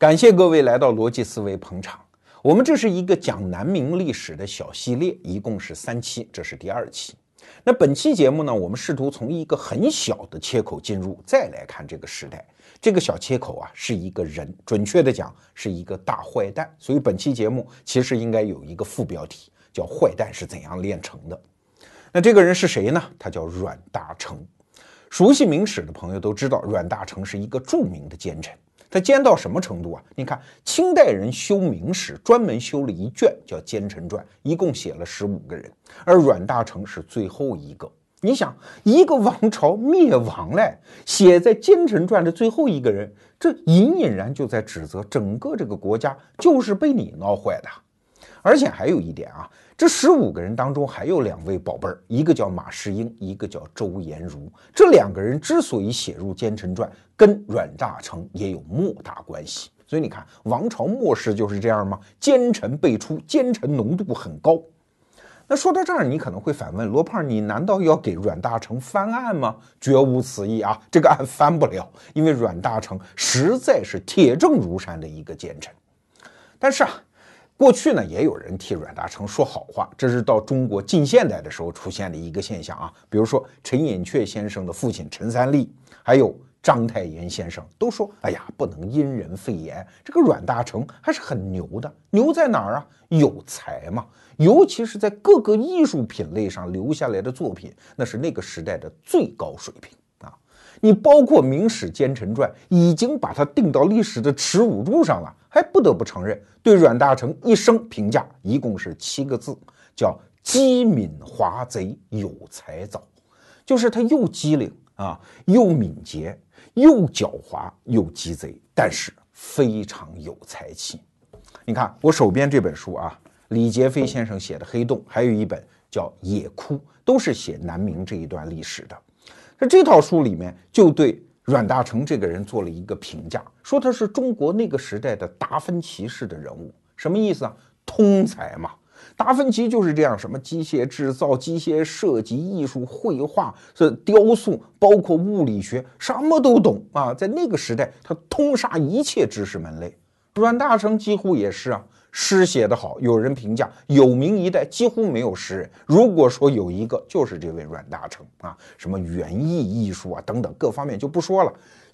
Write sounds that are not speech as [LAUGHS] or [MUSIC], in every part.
感谢各位来到逻辑思维捧场。我们这是一个讲南明历史的小系列，一共是三期，这是第二期。那本期节目呢，我们试图从一个很小的切口进入，再来看这个时代。这个小切口啊，是一个人，准确的讲是一个大坏蛋。所以本期节目其实应该有一个副标题，叫“坏蛋是怎样炼成的”。那这个人是谁呢？他叫阮大铖。熟悉明史的朋友都知道，阮大铖是一个著名的奸臣。他奸到什么程度啊？你看，清代人修明史，专门修了一卷叫《奸臣传》，一共写了十五个人，而阮大铖是最后一个。你想，一个王朝灭亡嘞，写在《奸臣传》的最后一个人，这隐隐然就在指责整个这个国家就是被你闹坏的。而且还有一点啊，这十五个人当中还有两位宝贝儿，一个叫马士英，一个叫周延儒。这两个人之所以写入《奸臣传》，跟阮大铖也有莫大关系。所以你看，王朝末世就是这样吗？奸臣辈出，奸臣浓度很高。那说到这儿，你可能会反问罗胖：“你难道要给阮大铖翻案吗？”绝无此意啊，这个案翻不了，因为阮大铖实在是铁证如山的一个奸臣。但是啊。过去呢，也有人替阮大铖说好话，这是到中国近现代的时候出现的一个现象啊。比如说陈寅恪先生的父亲陈三立，还有章太炎先生都说：“哎呀，不能因人废言，这个阮大铖还是很牛的。牛在哪儿啊？有才嘛，尤其是在各个艺术品类上留下来的作品，那是那个时代的最高水平啊。”你包括《明史奸臣传》已经把他定到历史的耻辱柱上了，还不得不承认，对阮大铖一生评价一共是七个字，叫机敏华贼有才藻，就是他又机灵啊，又敏捷，又狡猾，又鸡贼，但是非常有才气。你看我手边这本书啊，李杰飞先生写的《黑洞》，还有一本叫《野哭》，都是写南明这一段历史的。那这套书里面就对阮大铖这个人做了一个评价，说他是中国那个时代的达芬奇式的人物，什么意思啊？通才嘛。达芬奇就是这样，什么机械制造、机械设计、艺术绘画、是雕塑，包括物理学，什么都懂啊。在那个时代，他通杀一切知识门类。阮大铖几乎也是啊。诗写得好，有人评价有名一代几乎没有诗人。如果说有一个，就是这位阮大铖啊，什么园艺艺术啊等等各方面就不说了。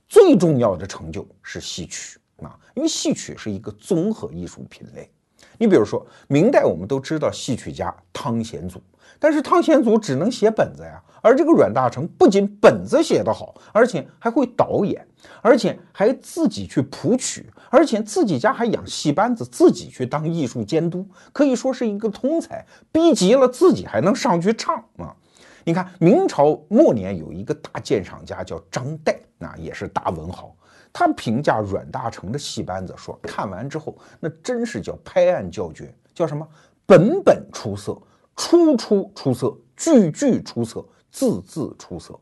最重要的成就是戏曲啊，因为戏曲是一个综合艺术品类。你比如说明代，我们都知道戏曲家汤显祖，但是汤显祖只能写本子呀，而这个阮大铖不仅本子写得好，而且还会导演，而且还自己去谱曲，而且自己家还养戏班子，自己去当艺术监督，可以说是一个通才，逼急了自己还能上去唱啊！你看明朝末年有一个大鉴赏家叫张岱，那也是大文豪。他评价阮大铖的戏班子说：“看完之后，那真是叫拍案叫绝，叫什么？本本出色，出出出色，句句出色，字字出色。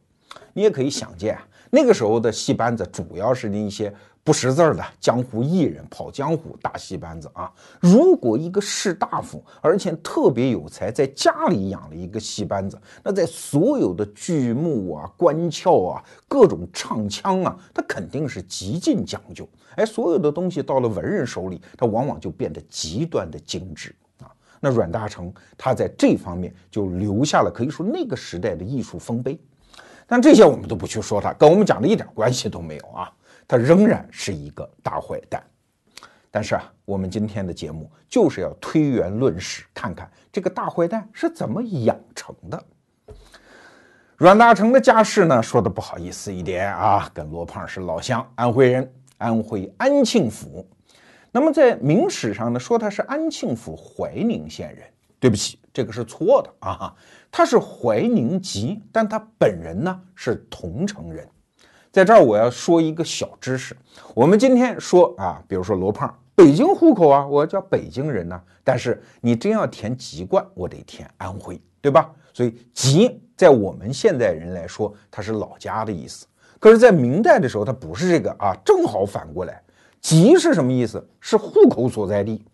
你也可以想见啊，那个时候的戏班子主要是那些。”不识字儿的江湖艺人跑江湖大戏班子啊！如果一个士大夫，而且特别有才，在家里养了一个戏班子，那在所有的剧目啊、官窍啊、各种唱腔啊，他肯定是极尽讲究。哎，所有的东西到了文人手里，他往往就变得极端的精致啊。那阮大铖他在这方面就留下了可以说那个时代的艺术丰碑。但这些我们都不去说他，跟我们讲的一点关系都没有啊。他仍然是一个大坏蛋，但是啊，我们今天的节目就是要推圆论史，看看这个大坏蛋是怎么养成的。阮大铖的家世呢，说的不好意思一点啊，跟罗胖是老乡，安徽人，安徽安庆府。那么在明史上呢，说他是安庆府怀宁县人，对不起，这个是错的啊，他是怀宁籍，但他本人呢是桐城人。在这儿我要说一个小知识，我们今天说啊，比如说罗胖，北京户口啊，我叫北京人呢。但是你真要填籍贯，我得填安徽，对吧？所以籍在我们现代人来说，它是老家的意思。可是，在明代的时候，它不是这个啊，正好反过来，籍是什么意思？是户口所在地。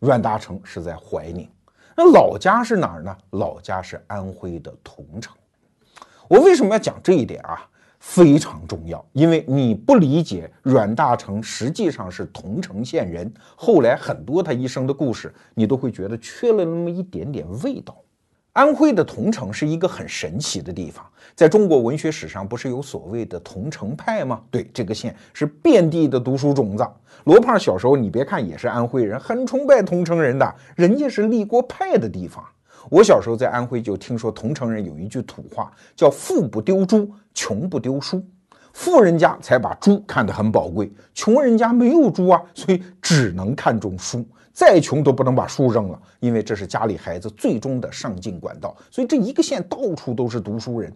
阮大铖是在怀宁，那老家是哪儿呢？老家是安徽的桐城。我为什么要讲这一点啊？非常重要，因为你不理解阮大铖实际上是桐城县人，后来很多他一生的故事，你都会觉得缺了那么一点点味道。安徽的桐城是一个很神奇的地方，在中国文学史上不是有所谓的桐城派吗？对，这个县是遍地的读书种子。罗胖小时候，你别看也是安徽人，很崇拜桐城人的，人家是立过派的地方。我小时候在安徽就听说桐城人有一句土话，叫“富不丢猪，穷不丢书”。富人家才把猪看得很宝贵，穷人家没有猪啊，所以只能看重书。再穷都不能把书扔了，因为这是家里孩子最终的上进管道。所以这一个县到处都是读书人。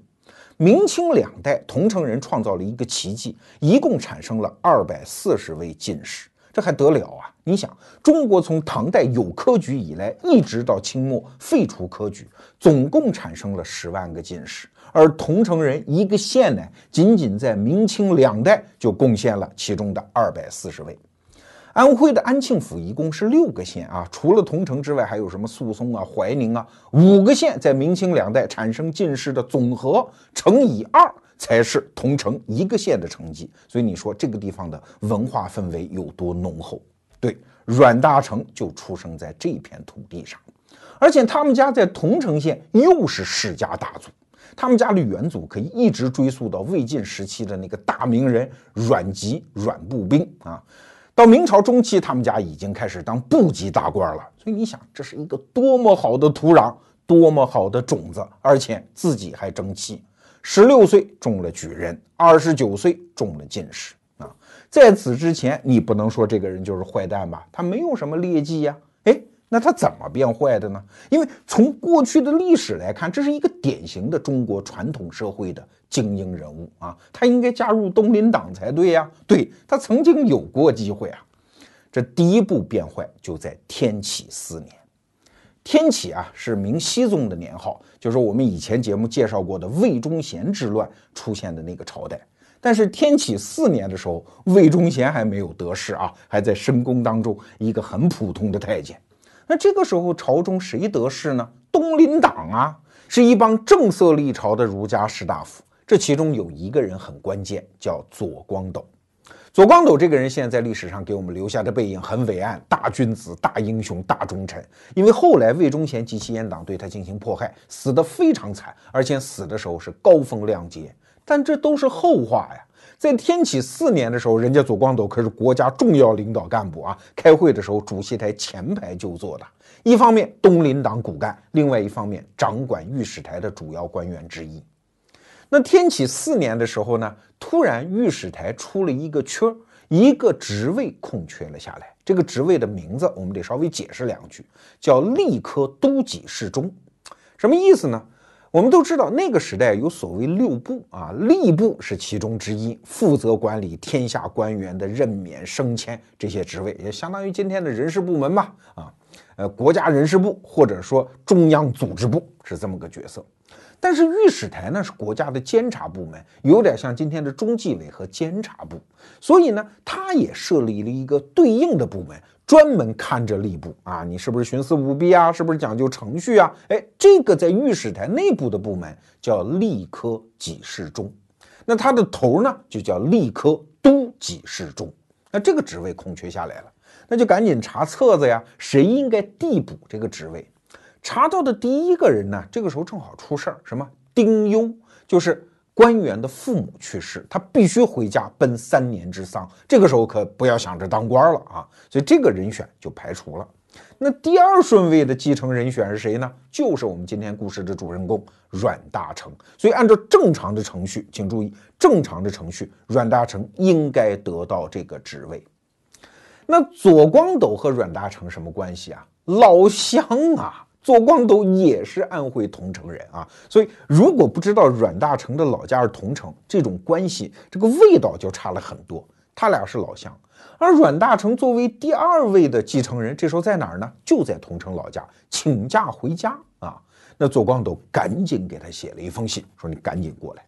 明清两代，桐城人创造了一个奇迹，一共产生了二百四十位进士。这还得了啊！你想，中国从唐代有科举以来，一直到清末废除科举，总共产生了十万个进士，而桐城人一个县呢，仅仅在明清两代就贡献了其中的二百四十位。安徽的安庆府一共是六个县啊，除了桐城之外，还有什么宿松啊、怀宁啊，五个县在明清两代产生进士的总和乘以二。才是桐城一个县的成绩，所以你说这个地方的文化氛围有多浓厚？对，阮大铖就出生在这片土地上，而且他们家在桐城县又是世家大族，他们家的远祖可以一直追溯到魏晋时期的那个大名人阮籍、阮步兵啊。到明朝中期，他们家已经开始当部级大官了。所以你想，这是一个多么好的土壤，多么好的种子，而且自己还争气。十六岁中了举人，二十九岁中了进士！在此之前，你不能说这个人就是坏蛋吧？他没有什么劣迹呀。哎，那他怎么变坏的呢？因为从过去的历史来看，这是一个典型的中国传统社会的精英人物啊！他应该加入东林党才对呀。对他曾经有过机会啊。这第一步变坏就在天启四年。天启啊，是明熹宗的年号，就是我们以前节目介绍过的魏忠贤之乱出现的那个朝代。但是天启四年的时候，魏忠贤还没有得势啊，还在深宫当中一个很普通的太监。那这个时候朝中谁得势呢？东林党啊，是一帮正色立朝的儒家士大夫。这其中有一个人很关键，叫左光斗。左光斗这个人，现在在历史上给我们留下的背影很伟岸，大君子、大英雄、大忠臣。因为后来魏忠贤及其阉党对他进行迫害，死得非常惨，而且死的时候是高风亮节。但这都是后话呀。在天启四年的时候，人家左光斗可是国家重要领导干部啊，开会的时候主席台前排就坐的。一方面东林党骨干，另外一方面掌管御史台的主要官员之一。那天启四年的时候呢，突然御史台出了一个缺，一个职位空缺了下来。这个职位的名字我们得稍微解释两句，叫吏科都给事中，什么意思呢？我们都知道那个时代有所谓六部啊，吏部是其中之一，负责管理天下官员的任免升迁这些职位，也相当于今天的人事部门吧，啊，呃，国家人事部或者说中央组织部是这么个角色。但是御史台呢是国家的监察部门，有点像今天的中纪委和监察部，所以呢，他也设立了一个对应的部门，专门看着吏部啊，你是不是徇私舞弊啊？是不是讲究程序啊？哎，这个在御史台内部的部门叫吏科给事中，那他的头呢就叫吏科都给事中，那这个职位空缺下来了，那就赶紧查册子呀，谁应该递补这个职位？查到的第一个人呢，这个时候正好出事儿，什么丁忧，就是官员的父母去世，他必须回家奔三年之丧。这个时候可不要想着当官了啊，所以这个人选就排除了。那第二顺位的继承人选是谁呢？就是我们今天故事的主人公阮大铖。所以按照正常的程序，请注意，正常的程序，阮大铖应该得到这个职位。那左光斗和阮大铖什么关系啊？老乡啊！左光斗也是安徽桐城人啊，所以如果不知道阮大铖的老家是桐城，这种关系这个味道就差了很多。他俩是老乡，而阮大铖作为第二位的继承人，这时候在哪儿呢？就在桐城老家，请假回家啊。那左光斗赶紧给他写了一封信，说你赶紧过来。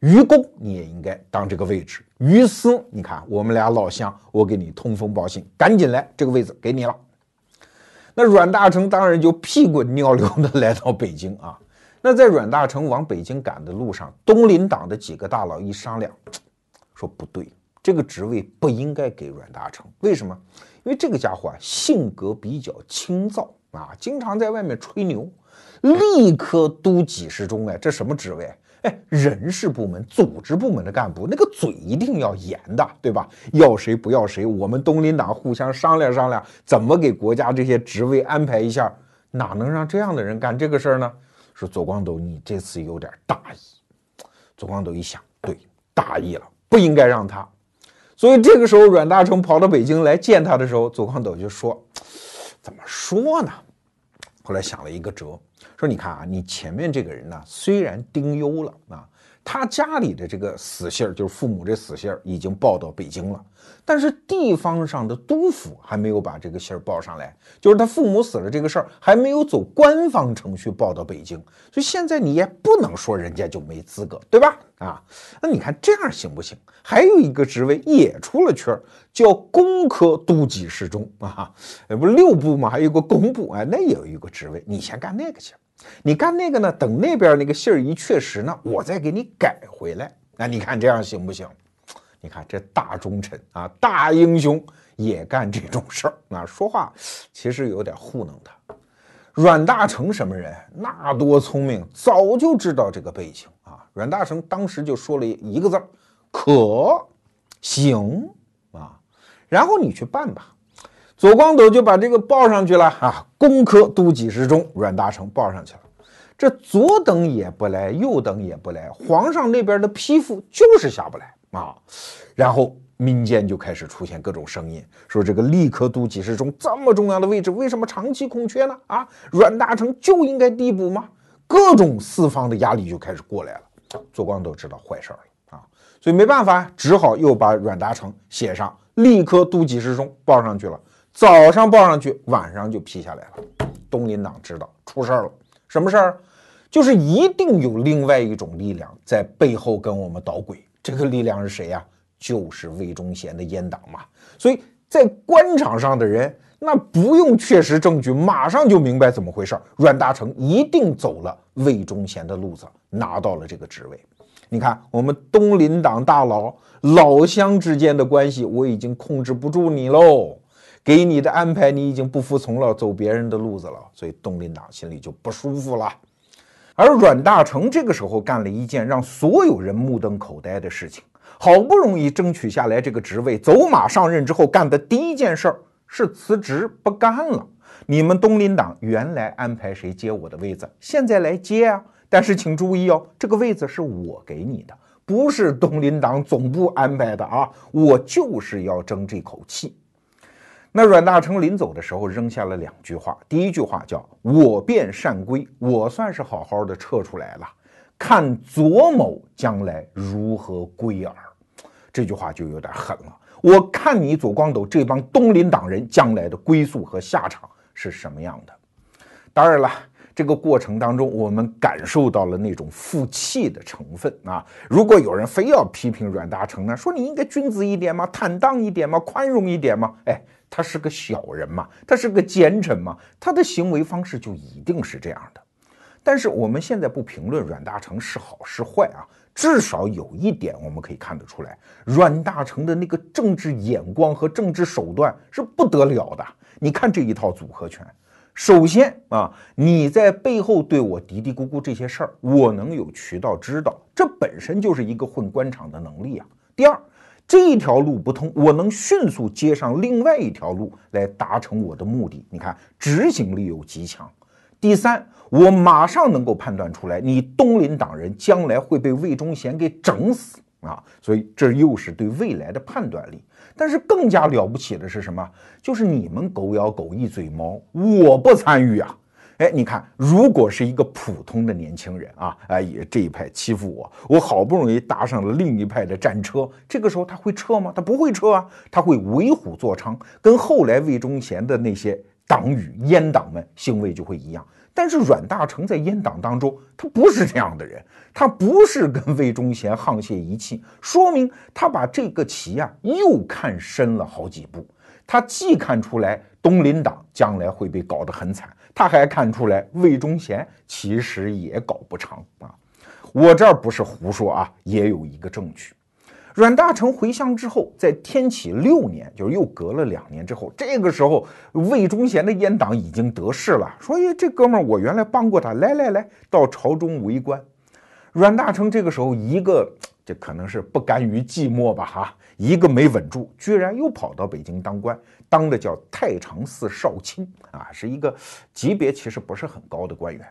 于公你也应该当这个位置。于私，你看我们俩老乡，我给你通风报信，赶紧来，这个位子给你了。那阮大铖当然就屁滚尿流的来到北京啊，那在阮大铖往北京赶的路上，东林党的几个大佬一商量，说不对，这个职位不应该给阮大铖。为什么？因为这个家伙啊，性格比较清躁啊，经常在外面吹牛。立刻督几十中，哎，这什么职位？哎，人事部门、组织部门的干部，那个嘴一定要严的，对吧？要谁不要谁，我们东林党互相商量商量，怎么给国家这些职位安排一下？哪能让这样的人干这个事儿呢？说左光斗，你这次有点大意。左光斗一想，对，大意了，不应该让他。所以这个时候，阮大铖跑到北京来见他的时候，左光斗就说：“怎么说呢？”后来想了一个辙。说你看啊，你前面这个人呢，虽然丁忧了啊，他家里的这个死信儿，就是父母这死信儿，已经报到北京了。但是地方上的督府还没有把这个信儿报上来，就是他父母死了这个事儿还没有走官方程序报到北京，所以现在你也不能说人家就没资格，对吧？啊，那你看这样行不行？还有一个职位也出了缺儿，叫工科都给事中啊，不六部吗？还有个工部，哎，那也有一个职位，你先干那个去。你干那个呢？等那边那个信儿一确实呢，我再给你改回来。那你看这样行不行？你看这大忠臣啊，大英雄也干这种事儿啊！说话其实有点糊弄他。阮大铖什么人？那多聪明，早就知道这个背景啊！阮大铖当时就说了一个字儿：可行啊。然后你去办吧。左光斗就把这个报上去了啊！工科都给事中，阮大铖报上去了。这左等也不来，右等也不来，皇上那边的批复就是下不来。啊，然后民间就开始出现各种声音，说这个立刻都给事中这么重要的位置，为什么长期空缺呢？啊，阮大铖就应该递补吗？各种四方的压力就开始过来了。左光斗知道坏事了啊，所以没办法，只好又把阮大铖写上立刻都给事中报上去了。早上报上去，晚上就批下来了。东林党知道出事儿了，什么事儿？就是一定有另外一种力量在背后跟我们捣鬼。这个力量是谁呀？就是魏忠贤的阉党嘛。所以在官场上的人，那不用确实证据，马上就明白怎么回事儿。阮大铖一定走了魏忠贤的路子，拿到了这个职位。你看，我们东林党大佬老乡之间的关系，我已经控制不住你喽。给你的安排，你已经不服从了，走别人的路子了，所以东林党心里就不舒服了。而阮大铖这个时候干了一件让所有人目瞪口呆的事情，好不容易争取下来这个职位，走马上任之后干的第一件事儿是辞职不干了。你们东林党原来安排谁接我的位子，现在来接啊！但是请注意哦，这个位子是我给你的，不是东林党总部安排的啊！我就是要争这口气。那阮大铖临走的时候扔下了两句话，第一句话叫“我便善归”，我算是好好的撤出来了，看左某将来如何归耳。这句话就有点狠了，我看你左光斗这帮东林党人将来的归宿和下场是什么样的。当然了，这个过程当中我们感受到了那种负气的成分啊。如果有人非要批评阮大铖呢，说你应该君子一点嘛，坦荡一点嘛，宽容一点嘛，哎。他是个小人嘛，他是个奸臣嘛，他的行为方式就一定是这样的。但是我们现在不评论阮大铖是好是坏啊，至少有一点我们可以看得出来，阮大铖的那个政治眼光和政治手段是不得了的。你看这一套组合拳，首先啊，你在背后对我嘀嘀咕咕这些事儿，我能有渠道知道，这本身就是一个混官场的能力啊。第二。这一条路不通，我能迅速接上另外一条路来达成我的目的。你看，执行力又极强。第三，我马上能够判断出来，你东林党人将来会被魏忠贤给整死啊！所以这又是对未来的判断力。但是更加了不起的是什么？就是你们狗咬狗，一嘴毛，我不参与啊！哎，你看，如果是一个普通的年轻人啊，哎，也这一派欺负我，我好不容易搭上了另一派的战车，这个时候他会撤吗？他不会撤啊，他会为虎作伥，跟后来魏忠贤的那些党羽阉党们行为就会一样。但是阮大铖在阉党当中，他不是这样的人，他不是跟魏忠贤沆瀣一气，说明他把这个棋啊又看深了好几步。他既看出来东林党将来会被搞得很惨，他还看出来魏忠贤其实也搞不长啊。我这儿不是胡说啊，也有一个证据。阮大铖回乡之后，在天启六年，就是又隔了两年之后，这个时候魏忠贤的阉党已经得势了，说：“哎，这哥们儿我原来帮过他，来来来到朝中为官。”阮大铖这个时候一个，这可能是不甘于寂寞吧，哈，一个没稳住，居然又跑到北京当官，当的叫太常寺少卿啊，是一个级别其实不是很高的官员。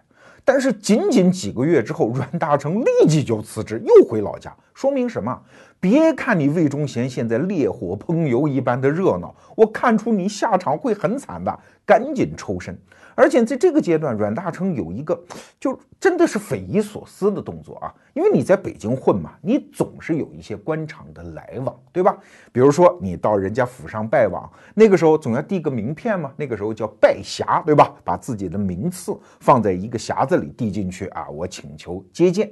但是仅仅几个月之后，阮大铖立即就辞职，又回老家。说明什么？别看你魏忠贤现在烈火烹油一般的热闹，我看出你下场会很惨的，赶紧抽身。而且在这个阶段，阮大铖有一个就真的是匪夷所思的动作啊，因为你在北京混嘛，你总是有一些官场的来往，对吧？比如说你到人家府上拜望，那个时候总要递个名片嘛，那个时候叫拜匣，对吧？把自己的名次放在一个匣子里递进去啊，我请求接见。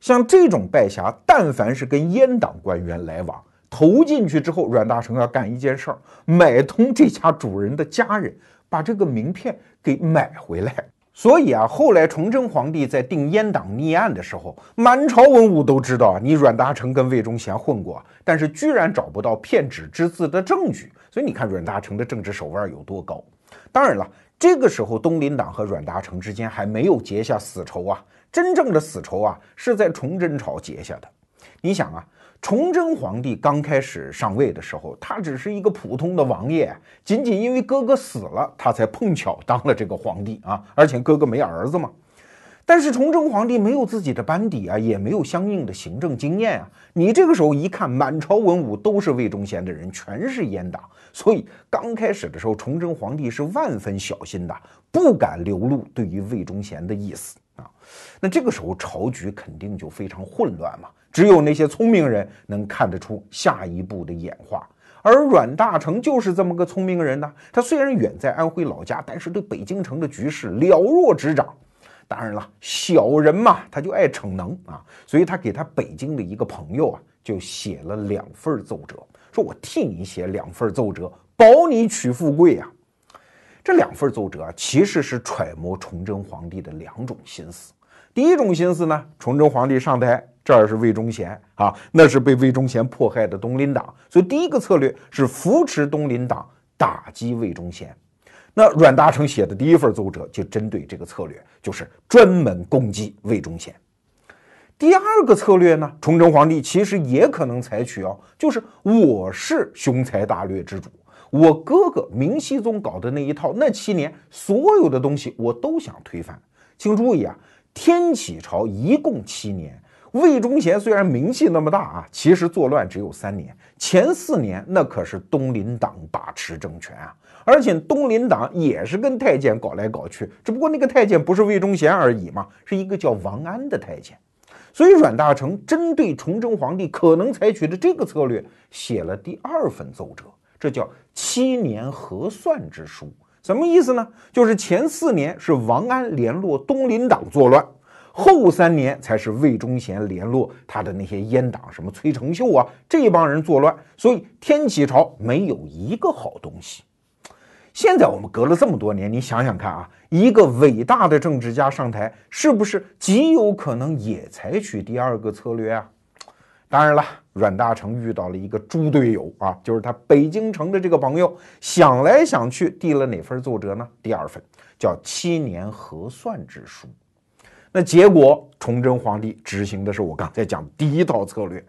像这种拜匣，但凡是跟阉党官员来往，投进去之后，阮大铖要干一件事儿，买通这家主人的家人。把这个名片给买回来，所以啊，后来崇祯皇帝在定阉党逆案的时候，满朝文武都知道你阮大铖跟魏忠贤混过，但是居然找不到骗纸之字的证据，所以你看阮大铖的政治手腕有多高。当然了，这个时候东林党和阮大铖之间还没有结下死仇啊，真正的死仇啊是在崇祯朝结下的。你想啊。崇祯皇帝刚开始上位的时候，他只是一个普通的王爷，仅仅因为哥哥死了，他才碰巧当了这个皇帝啊。而且哥哥没儿子嘛。但是崇祯皇帝没有自己的班底啊，也没有相应的行政经验啊。你这个时候一看，满朝文武都是魏忠贤的人，全是阉党，所以刚开始的时候，崇祯皇帝是万分小心的，不敢流露对于魏忠贤的意思啊。那这个时候朝局肯定就非常混乱嘛。只有那些聪明人能看得出下一步的演化，而阮大铖就是这么个聪明人呢。他虽然远在安徽老家，但是对北京城的局势了若指掌。当然了，小人嘛，他就爱逞能啊，所以他给他北京的一个朋友啊，就写了两份奏折，说我替你写两份奏折，保你娶富贵呀。这两份奏折啊，其实是揣摩崇祯皇帝的两种心思。第一种心思呢，崇祯皇帝上台，这儿是魏忠贤啊，那是被魏忠贤迫害的东林党，所以第一个策略是扶持东林党，打击魏忠贤。那阮大铖写的第一份奏折就针对这个策略，就是专门攻击魏忠贤。第二个策略呢，崇祯皇帝其实也可能采取哦，就是我是雄才大略之主，我哥哥明熹宗搞的那一套，那七年所有的东西我都想推翻。请注意啊。天启朝一共七年，魏忠贤虽然名气那么大啊，其实作乱只有三年。前四年那可是东林党把持政权啊，而且东林党也是跟太监搞来搞去，只不过那个太监不是魏忠贤而已嘛，是一个叫王安的太监。所以阮大铖针对崇祯皇帝可能采取的这个策略，写了第二份奏折，这叫七年核算之书。什么意思呢？就是前四年是王安联络东林党作乱，后三年才是魏忠贤联络他的那些阉党，什么崔成秀啊这帮人作乱。所以天启朝没有一个好东西。现在我们隔了这么多年，你想想看啊，一个伟大的政治家上台，是不是极有可能也采取第二个策略啊？当然了，阮大铖遇到了一个猪队友啊，就是他北京城的这个朋友，想来想去递了哪份奏折呢？第二份，叫七年核算之书。那结果，崇祯皇帝执行的是我刚才讲的第一套策略，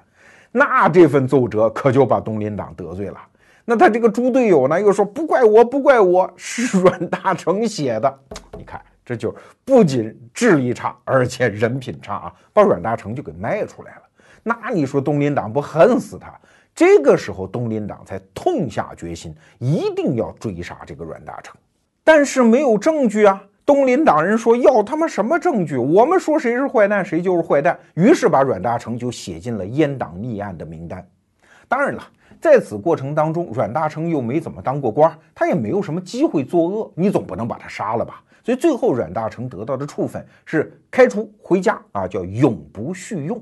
那这份奏折可就把东林党得罪了。那他这个猪队友呢，又说不怪我，不怪我，是阮大铖写的。[TSK] 你看，这就不仅智力差，而且人品差啊，把阮大铖就给卖出来了。那你说东林党不恨死他？这个时候东林党才痛下决心，一定要追杀这个阮大铖。但是没有证据啊！东林党人说要他妈什么证据？我们说谁是坏蛋，谁就是坏蛋。于是把阮大铖就写进了阉党逆案的名单。当然了，在此过程当中，阮大铖又没怎么当过官，他也没有什么机会作恶，你总不能把他杀了吧？所以最后阮大铖得到的处分是开除回家啊，叫永不叙用。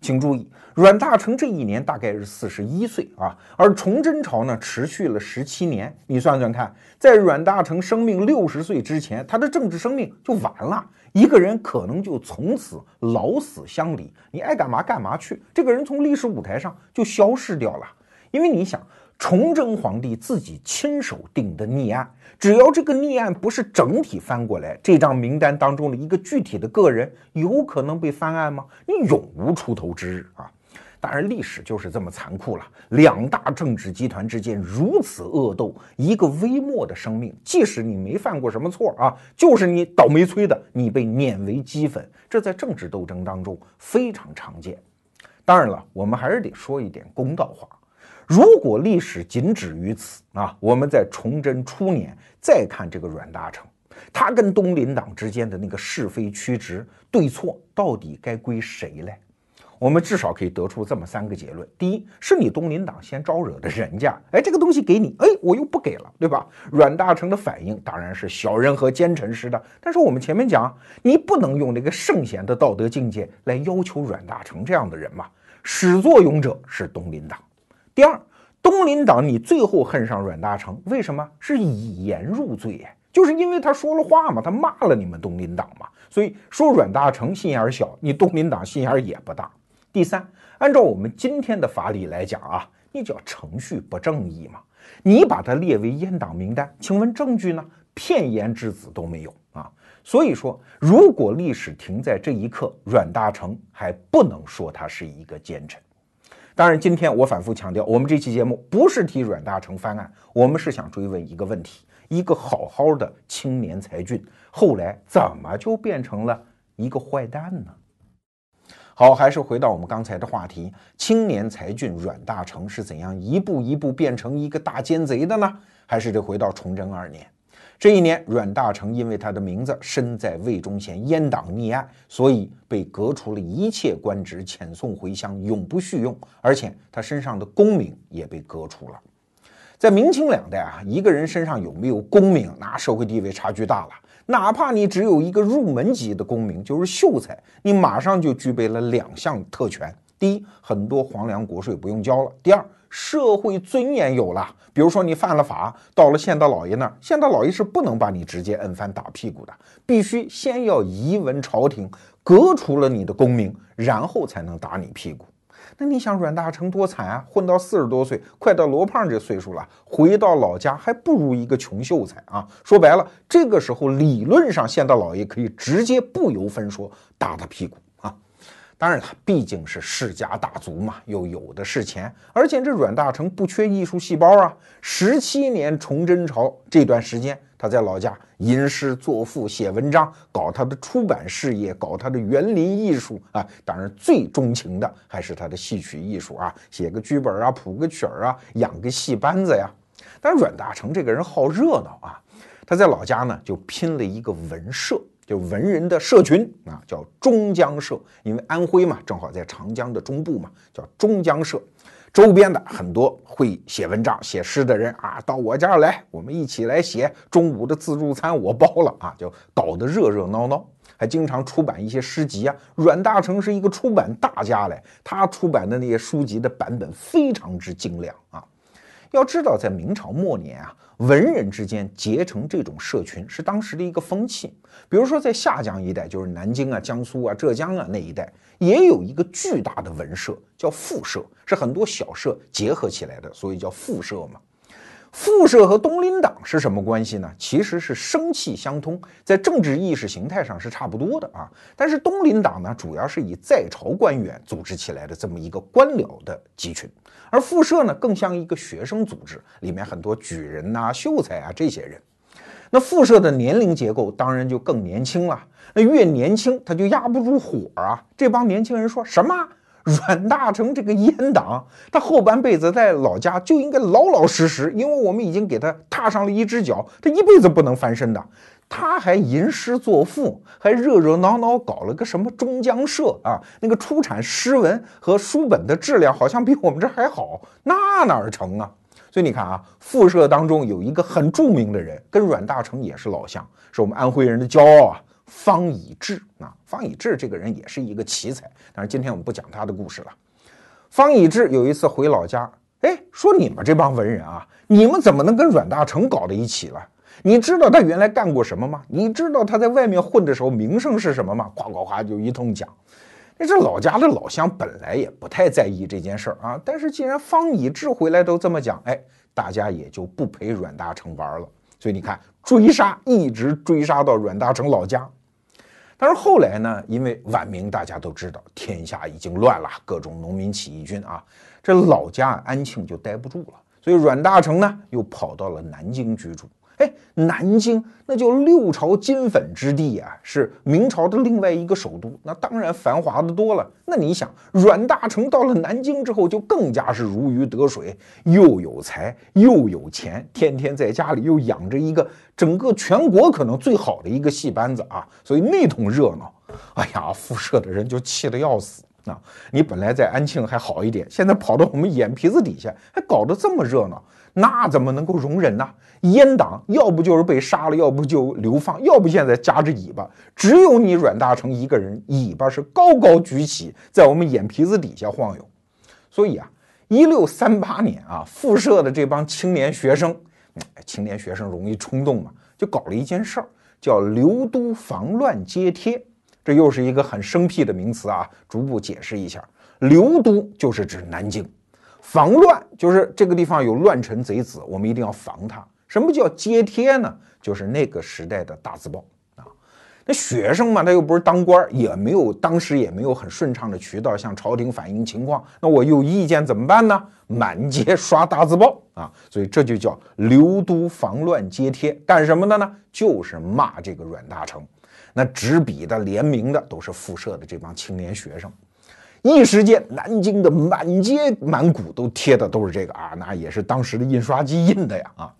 请注意，阮大铖这一年大概是四十一岁啊，而崇祯朝呢持续了十七年。你算算看，在阮大铖生命六十岁之前，他的政治生命就完了。一个人可能就从此老死乡里，你爱干嘛干嘛去，这个人从历史舞台上就消失掉了。因为你想。崇祯皇帝自己亲手定的逆案，只要这个逆案不是整体翻过来，这张名单当中的一个具体的个人有可能被翻案吗？你永无出头之日啊！当然，历史就是这么残酷了。两大政治集团之间如此恶斗，一个微末的生命，即使你没犯过什么错啊，就是你倒霉催的，你被碾为齑粉，这在政治斗争当中非常常见。当然了，我们还是得说一点公道话。如果历史仅止于此啊，我们在崇祯初年再看这个阮大铖，他跟东林党之间的那个是非曲直、对错，到底该归谁来？我们至少可以得出这么三个结论：第一，是你东林党先招惹的人家，哎，这个东西给你，哎，我又不给了，对吧？阮大铖的反应当然是小人和奸臣似的，但是我们前面讲，你不能用那个圣贤的道德境界来要求阮大铖这样的人嘛。始作俑者是东林党。第二，东林党你最后恨上阮大铖，为什么是以言入罪呀？就是因为他说了话嘛，他骂了你们东林党嘛，所以说阮大铖心眼小，你东林党心眼也不大。第三，按照我们今天的法理来讲啊，你叫程序不正义嘛，你把他列为阉党名单，请问证据呢？片言之子都没有啊。所以说，如果历史停在这一刻，阮大铖还不能说他是一个奸臣。当然，今天我反复强调，我们这期节目不是替阮大铖翻案，我们是想追问一个问题：一个好好的青年才俊，后来怎么就变成了一个坏蛋呢？好，还是回到我们刚才的话题，青年才俊阮大铖是怎样一步一步变成一个大奸贼的呢？还是得回到崇祯二年。这一年，阮大铖因为他的名字身在魏忠贤阉党逆案，所以被革除了一切官职，遣送回乡，永不叙用。而且他身上的功名也被革除了。在明清两代啊，一个人身上有没有功名，那社会地位差距大了。哪怕你只有一个入门级的功名，就是秀才，你马上就具备了两项特权：第一，很多皇粮国税不用交了；第二。社会尊严有了，比如说你犯了法，到了县大老爷那儿，县大老爷是不能把你直接摁翻打屁股的，必须先要移文朝廷，革除了你的功名，然后才能打你屁股。那你想阮大铖多惨啊，混到四十多岁，快到罗胖这岁数了，回到老家还不如一个穷秀才啊！说白了，这个时候理论上县大老爷可以直接不由分说打他屁股。当然了，毕竟是世家大族嘛，又有的是钱，而且这阮大铖不缺艺术细胞啊。十七年崇祯朝这段时间，他在老家吟诗作赋、写文章，搞他的出版事业，搞他的园林艺术啊。当然，最钟情的还是他的戏曲艺术啊，写个剧本啊，谱个曲儿啊，养个戏班子呀。但阮大铖这个人好热闹啊，他在老家呢就拼了一个文社。就文人的社群啊，叫中江社，因为安徽嘛，正好在长江的中部嘛，叫中江社。周边的很多会写文章、写诗的人啊，到我家来，我们一起来写。中午的自助餐我包了啊，就搞得热热闹闹，还经常出版一些诗集啊。阮大铖是一个出版大家嘞，他出版的那些书籍的版本非常之精良啊。要知道，在明朝末年啊，文人之间结成这种社群是当时的一个风气。比如说，在下江一带，就是南京啊、江苏啊、浙江啊那一带，也有一个巨大的文社，叫复社，是很多小社结合起来的，所以叫复社嘛。复社和东林党是什么关系呢？其实是生气相通，在政治意识形态上是差不多的啊。但是东林党呢，主要是以在朝官员组织起来的这么一个官僚的集群，而复社呢，更像一个学生组织，里面很多举人呐、秀才啊这些人。那复社的年龄结构当然就更年轻了，那越年轻他就压不住火啊。这帮年轻人说什么？[LAUGHS] 阮大铖这个阉党，他后半辈子在老家就应该老老实实，因为我们已经给他踏上了一只脚，他一辈子不能翻身的。他还吟诗作赋，还热热闹闹搞了个什么中江社啊？那个出产诗文和书本的质量好像比我们这还好，那哪成啊？所以你看啊，复社当中有一个很著名的人，跟阮大铖也是老乡，是我们安徽人的骄傲啊，方以智啊。方以智这个人也是一个奇才，但是今天我们不讲他的故事了。方以智有一次回老家，哎，说你们这帮文人啊，你们怎么能跟阮大铖搞到一起了？你知道他原来干过什么吗？你知道他在外面混的时候名声是什么吗？夸夸夸就一通讲。那这老家的老乡本来也不太在意这件事儿啊，但是既然方以智回来都这么讲，哎，大家也就不陪阮大铖玩了。所以你看，追杀一直追杀到阮大铖老家。但是后来呢，因为晚明大家都知道天下已经乱了，各种农民起义军啊，这老家安庆就待不住了，所以阮大铖呢又跑到了南京居住。哎，南京那叫六朝金粉之地啊，是明朝的另外一个首都，那当然繁华的多了。那你想，阮大铖到了南京之后，就更加是如鱼得水，又有才又有钱，天天在家里又养着一个整个全国可能最好的一个戏班子啊，所以那通热闹，哎呀，复社的人就气得要死啊！你本来在安庆还好一点，现在跑到我们眼皮子底下，还搞得这么热闹。那怎么能够容忍呢？阉党要不就是被杀了，要不就流放，要不现在夹着尾巴。只有你阮大铖一个人，尾巴是高高举起，在我们眼皮子底下晃悠。所以啊，一六三八年啊，复社的这帮青年学生，青年学生容易冲动嘛，就搞了一件事儿，叫留都防乱揭贴。这又是一个很生僻的名词啊，逐步解释一下。留都就是指南京。防乱就是这个地方有乱臣贼子，我们一定要防他。什么叫揭贴呢？就是那个时代的大字报啊。那学生嘛，他又不是当官，也没有当时也没有很顺畅的渠道向朝廷反映情况。那我有意见怎么办呢？满街 [LAUGHS] 刷大字报啊。所以这就叫留都防乱揭贴。干什么的呢？就是骂这个阮大铖。那执笔的、联名的都是复社的这帮青年学生。一时间，南京的满街满谷都贴的都是这个啊，那也是当时的印刷机印的呀啊。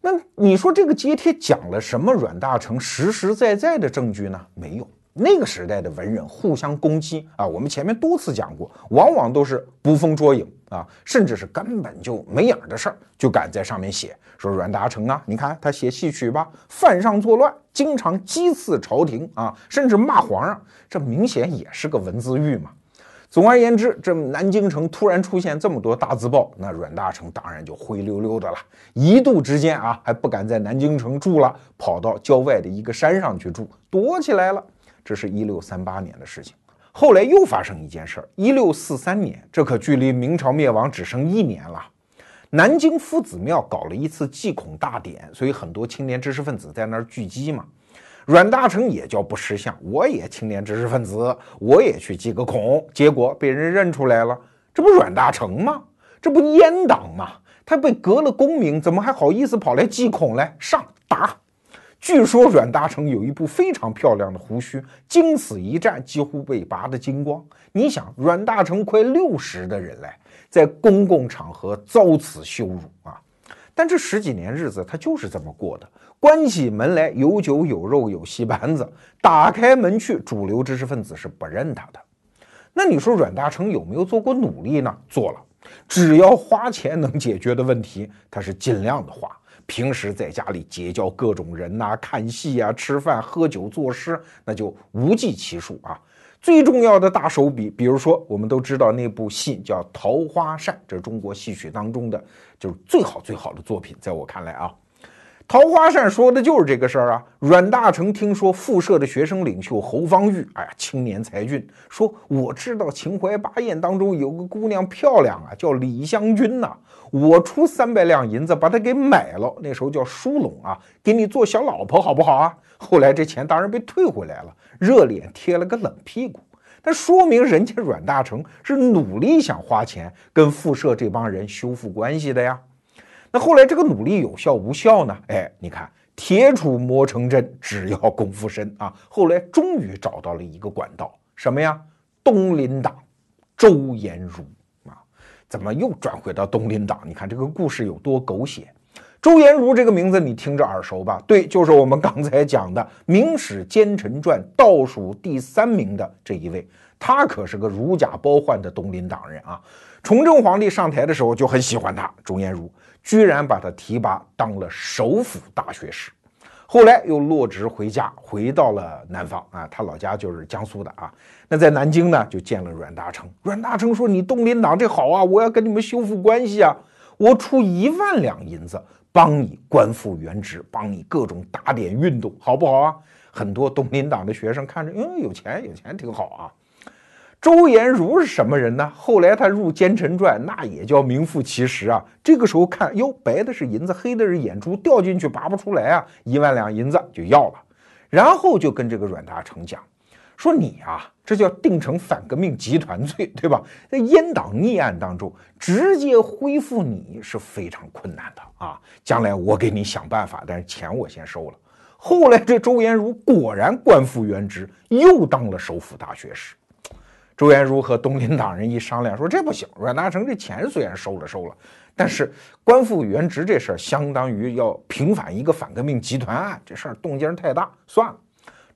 那你说这个揭贴讲了什么阮大铖实实在在的证据呢？没有。那个时代的文人互相攻击啊，我们前面多次讲过，往往都是捕风捉影啊，甚至是根本就没影的事儿，就敢在上面写说阮大铖啊，你看他写戏曲吧，犯上作乱，经常讥刺朝廷啊，甚至骂皇上，这明显也是个文字狱嘛。总而言之，这南京城突然出现这么多大字报，那阮大铖当然就灰溜溜的了，一度之间啊，还不敢在南京城住了，跑到郊外的一个山上去住，躲起来了。这是一六三八年的事情，后来又发生一件事儿。一六四三年，这可距离明朝灭亡只剩一年了。南京夫子庙搞了一次祭孔大典，所以很多青年知识分子在那儿聚集嘛。阮大铖也叫不识相，我也青年知识分子，我也去祭个孔，结果被人认出来了，这不阮大铖吗？这不阉党吗？他被革了功名，怎么还好意思跑来祭孔来？上打！据说阮大铖有一部非常漂亮的胡须，经此一战几乎被拔得精光。你想，阮大铖快六十的人嘞，在公共场合遭此羞辱啊！但这十几年日子他就是这么过的，关起门来有酒有肉有戏班子，打开门去，主流知识分子是不认他的。那你说阮大铖有没有做过努力呢？做了，只要花钱能解决的问题，他是尽量的花。平时在家里结交各种人呐，看戏啊，吃饭、喝酒、作诗，那就无计其数啊。最重要的大手笔，比如说我们都知道那部戏叫《桃花扇》，这是中国戏曲当中的就是最好最好的作品，在我看来啊。桃花扇说的就是这个事儿啊。阮大铖听说复社的学生领袖侯方域，哎呀，青年才俊，说我知道秦淮八艳当中有个姑娘漂亮啊，叫李香君呐，我出三百两银子把她给买了，那时候叫殊拢啊，给你做小老婆好不好啊？[LAUGHS] 后来这钱当然被退回来了，热脸贴了个冷屁股。但说明人家阮大铖是努力想花钱跟复社这帮人修复关系的呀。那后来这个努力有效无效呢？哎，你看铁杵磨成针，只要功夫深啊！后来终于找到了一个管道，什么呀？东林党周延儒！怎么又转回到东林党？你看这个故事有多狗血？周延儒这个名字你听着耳熟吧？对，就是我们刚才讲的《明史奸臣传》倒数第三名的这一位，他可是个如假包换的东林党人啊！崇祯皇帝上台的时候就很喜欢他，周延儒居然把他提拔当了首辅大学士。后来又落职回家，回到了南方啊，他老家就是江苏的啊。那在南京呢，就见了阮大铖。阮大铖说：“你东林党这好啊，我要跟你们修复关系啊，我出一万两银子帮你官复原职，帮你各种打点运动，好不好啊？”很多东林党的学生看着，嗯，有钱有钱挺好啊。周延儒是什么人呢？后来他入奸臣传，那也叫名副其实啊。这个时候看，哟，白的是银子，黑的是眼珠，掉进去拔不出来啊，一万两银子就要了。然后就跟这个阮大铖讲，说你啊，这叫定成反革命集团罪，对吧？在阉党逆案当中，直接恢复你是非常困难的啊。将来我给你想办法，但是钱我先收了。后来这周延儒果然官复原职，又当了首辅大学士。周延儒和东林党人一商量，说这不行。阮大铖这钱虽然收了收了，但是官复原职这事儿相当于要平反一个反革命集团案，这事儿动静太大，算了。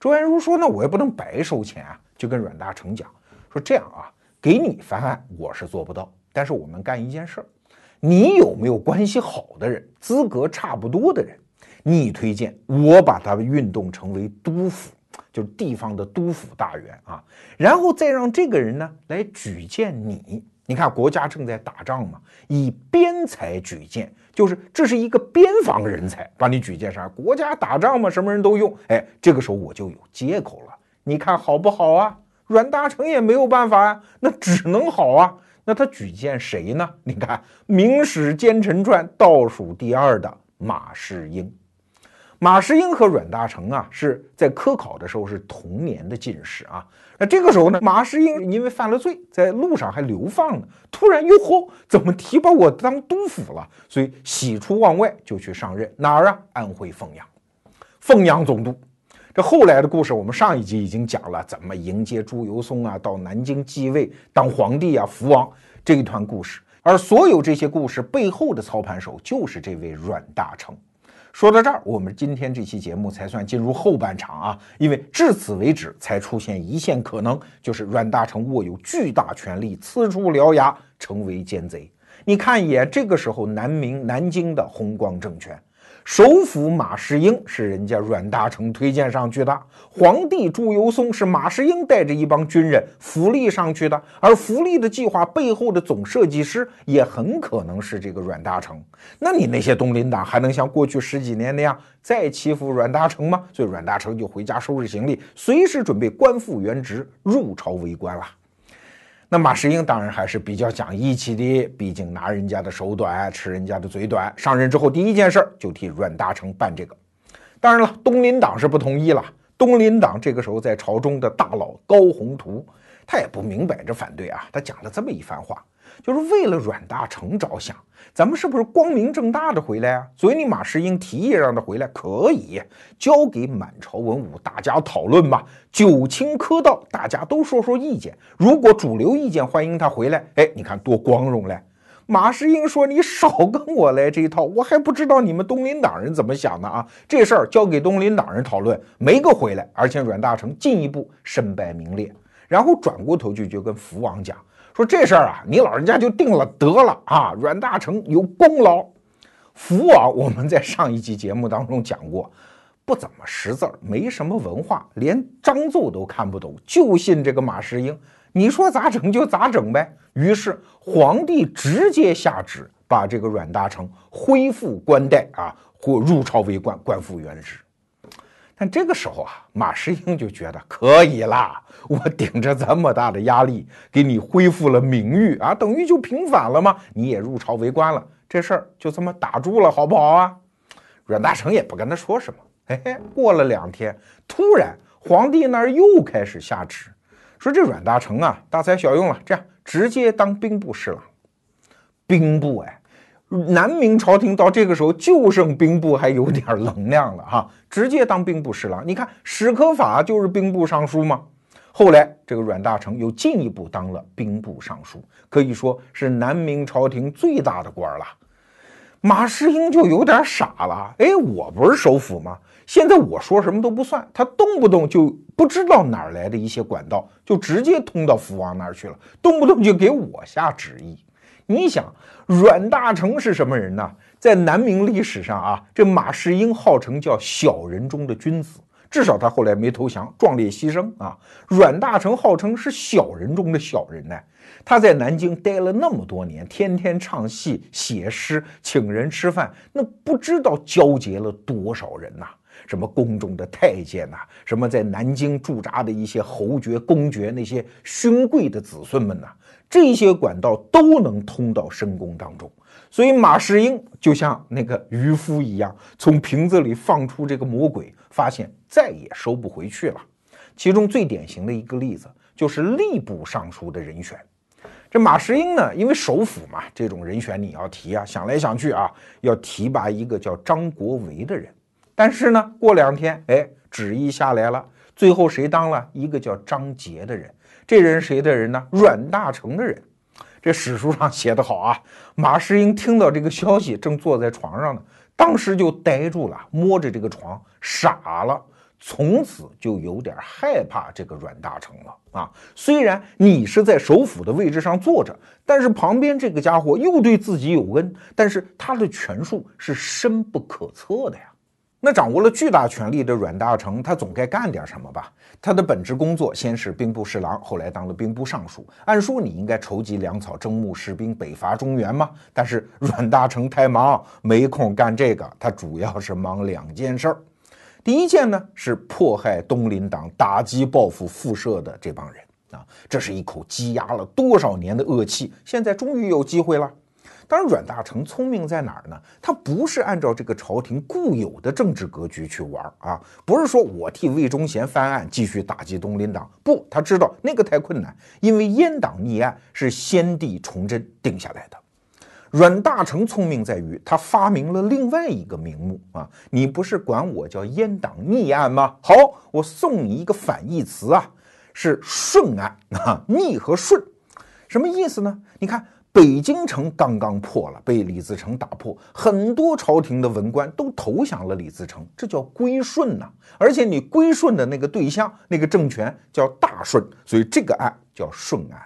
周延儒说：“那我也不能白收钱啊。”就跟阮大铖讲说：“这样啊，给你翻案我是做不到，但是我们干一件事儿，你有没有关系好的人，资格差不多的人，你推荐我把他运动成为督抚。”就是地方的督抚大员啊，然后再让这个人呢来举荐你。你看国家正在打仗嘛，以边才举荐，就是这是一个边防人才，把你举荐上。国家打仗嘛，什么人都用。哎，这个时候我就有借口了。你看好不好啊？阮大铖也没有办法呀，那只能好啊。那他举荐谁呢？你看《明史奸臣传》倒数第二的马士英。马士英和阮大铖啊，是在科考的时候是同年的进士啊。那这个时候呢，马士英因为犯了罪，在路上还流放呢。突然哟嚯，怎么提拔我当督抚了？所以喜出望外，就去上任哪儿啊？安徽凤阳，凤阳总督。这后来的故事，我们上一集已经讲了，怎么迎接朱由崧啊，到南京继位当皇帝啊，福王这一段故事。而所有这些故事背后的操盘手，就是这位阮大铖。说到这儿，我们今天这期节目才算进入后半场啊，因为至此为止才出现一线可能，就是阮大铖握有巨大权力，呲出獠牙成为奸贼。你看一眼，这个时候南明南京的弘光政权。首辅马士英是人家阮大铖推荐上去的，皇帝朱由崧是马士英带着一帮军人福利上去的，而福利的计划背后的总设计师也很可能是这个阮大铖。那你那些东林党还能像过去十几年那样再欺负阮大铖吗？所以阮大铖就回家收拾行李，随时准备官复原职，入朝为官了。那马士英当然还是比较讲义气的，毕竟拿人家的手短，吃人家的嘴短。上任之后第一件事就替阮大铖办这个。当然了，东林党是不同意了。东林党这个时候在朝中的大佬高宏图，他也不明摆着反对啊，他讲了这么一番话。就是为了阮大铖着想，咱们是不是光明正大的回来啊？所以你马士英提议让他回来，可以交给满朝文武大家讨论吧。九卿科道，大家都说说意见。如果主流意见欢迎他回来，哎，你看多光荣嘞！马士英说：“你少跟我来这一套，我还不知道你们东林党人怎么想的啊！这事儿交给东林党人讨论，没个回来。而且阮大铖进一步身败名裂，然后转过头去就跟福王讲。”说这事儿啊，你老人家就定了得了啊！阮大铖有功劳，福王我们在上一期节目当中讲过，不怎么识字儿，没什么文化，连章奏都看不懂，就信这个马士英。你说咋整就咋整呗。于是皇帝直接下旨，把这个阮大铖恢复官带啊，或入朝为官，官复原职。但这个时候啊，马士英就觉得可以啦，我顶着这么大的压力给你恢复了名誉啊，等于就平反了吗？你也入朝为官了，这事儿就这么打住了，好不好啊？阮大铖也不跟他说什么。嘿嘿，过了两天，突然皇帝那儿又开始下旨，说这阮大铖啊，大材小用了，这样直接当兵部侍郎。兵部哎。南明朝廷到这个时候就剩兵部还有点能量了哈，直接当兵部侍郎。你看史可法就是兵部尚书嘛。后来这个阮大铖又进一步当了兵部尚书，可以说是南明朝廷最大的官了。马士英就有点傻了。哎，我不是首辅吗？现在我说什么都不算，他动不动就不知道哪儿来的一些管道，就直接通到福王那儿去了，动不动就给我下旨意。你想，阮大铖是什么人呢？在南明历史上啊，这马士英号称叫小人中的君子，至少他后来没投降，壮烈牺牲啊。阮大铖号称是小人中的小人呢。他在南京待了那么多年，天天唱戏、写诗、请人吃饭，那不知道交结了多少人呐。什么宫中的太监呐，什么在南京驻扎的一些侯爵、公爵，那些勋贵的子孙们呐，这些管道都能通到深宫当中。所以马士英就像那个渔夫一样，从瓶子里放出这个魔鬼，发现再也收不回去了。其中最典型的一个例子就是吏部尚书的人选。这马士英呢，因为首辅嘛，这种人选你要提啊，想来想去啊，要提拔一个叫张国维的人。但是呢，过两天，哎，旨意下来了，最后谁当了一个叫张杰的人？这人谁的人呢？阮大铖的人。这史书上写的好啊。马士英听到这个消息，正坐在床上呢，当时就呆住了，摸着这个床傻了，从此就有点害怕这个阮大铖了啊。虽然你是在首辅的位置上坐着，但是旁边这个家伙又对自己有恩，但是他的权术是深不可测的呀。那掌握了巨大权力的阮大铖，他总该干点什么吧？他的本职工作先是兵部侍郎，后来当了兵部尚书。按说你应该筹集粮草、征募士兵、北伐中原嘛。但是阮大铖太忙，没空干这个。他主要是忙两件事儿。第一件呢是迫害东林党、打击报复复社的这帮人啊，这是一口积压了多少年的恶气，现在终于有机会了。当然，阮大铖聪明在哪儿呢？他不是按照这个朝廷固有的政治格局去玩啊，不是说我替魏忠贤翻案，继续打击东林党。不，他知道那个太困难，因为阉党逆案是先帝崇祯定下来的。阮大铖聪明在于他发明了另外一个名目啊，你不是管我叫阉党逆案吗？好，我送你一个反义词啊，是顺案啊，逆和顺，什么意思呢？你看。北京城刚刚破了，被李自成打破，很多朝廷的文官都投降了李自成，这叫归顺呐。而且你归顺的那个对象，那个政权叫大顺，所以这个案叫顺案。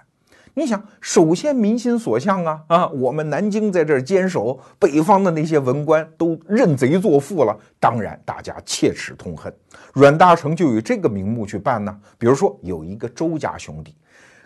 你想，首先民心所向啊啊，我们南京在这儿坚守，北方的那些文官都认贼作父了，当然大家切齿痛恨。阮大铖就以这个名目去办呢。比如说有一个周家兄弟。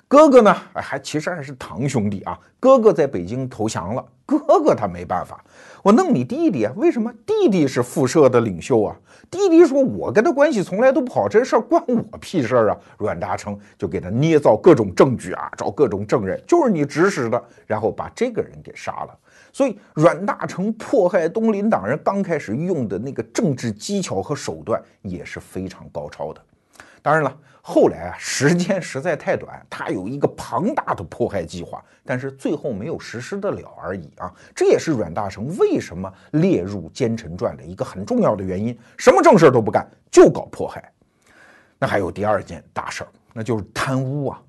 哥哥呢？还其实还是堂兄弟啊。哥哥在北京投降了，哥哥他没办法，我弄你弟弟啊？为什么？弟弟是复社的领袖啊。弟弟说：“我跟他关系从来都不好，这事儿关我屁事儿啊。”阮大铖就给他捏造各种证据啊，找各种证人，就是你指使的，然后把这个人给杀了。所以阮大铖迫害东林党人，刚开始用的那个政治技巧和手段也是非常高超的。当然了。后来啊，时间实在太短，他有一个庞大的迫害计划，但是最后没有实施得了而已啊。这也是阮大铖为什么列入奸臣传的一个很重要的原因。什么正事都不干，就搞迫害。那还有第二件大事儿，那就是贪污啊。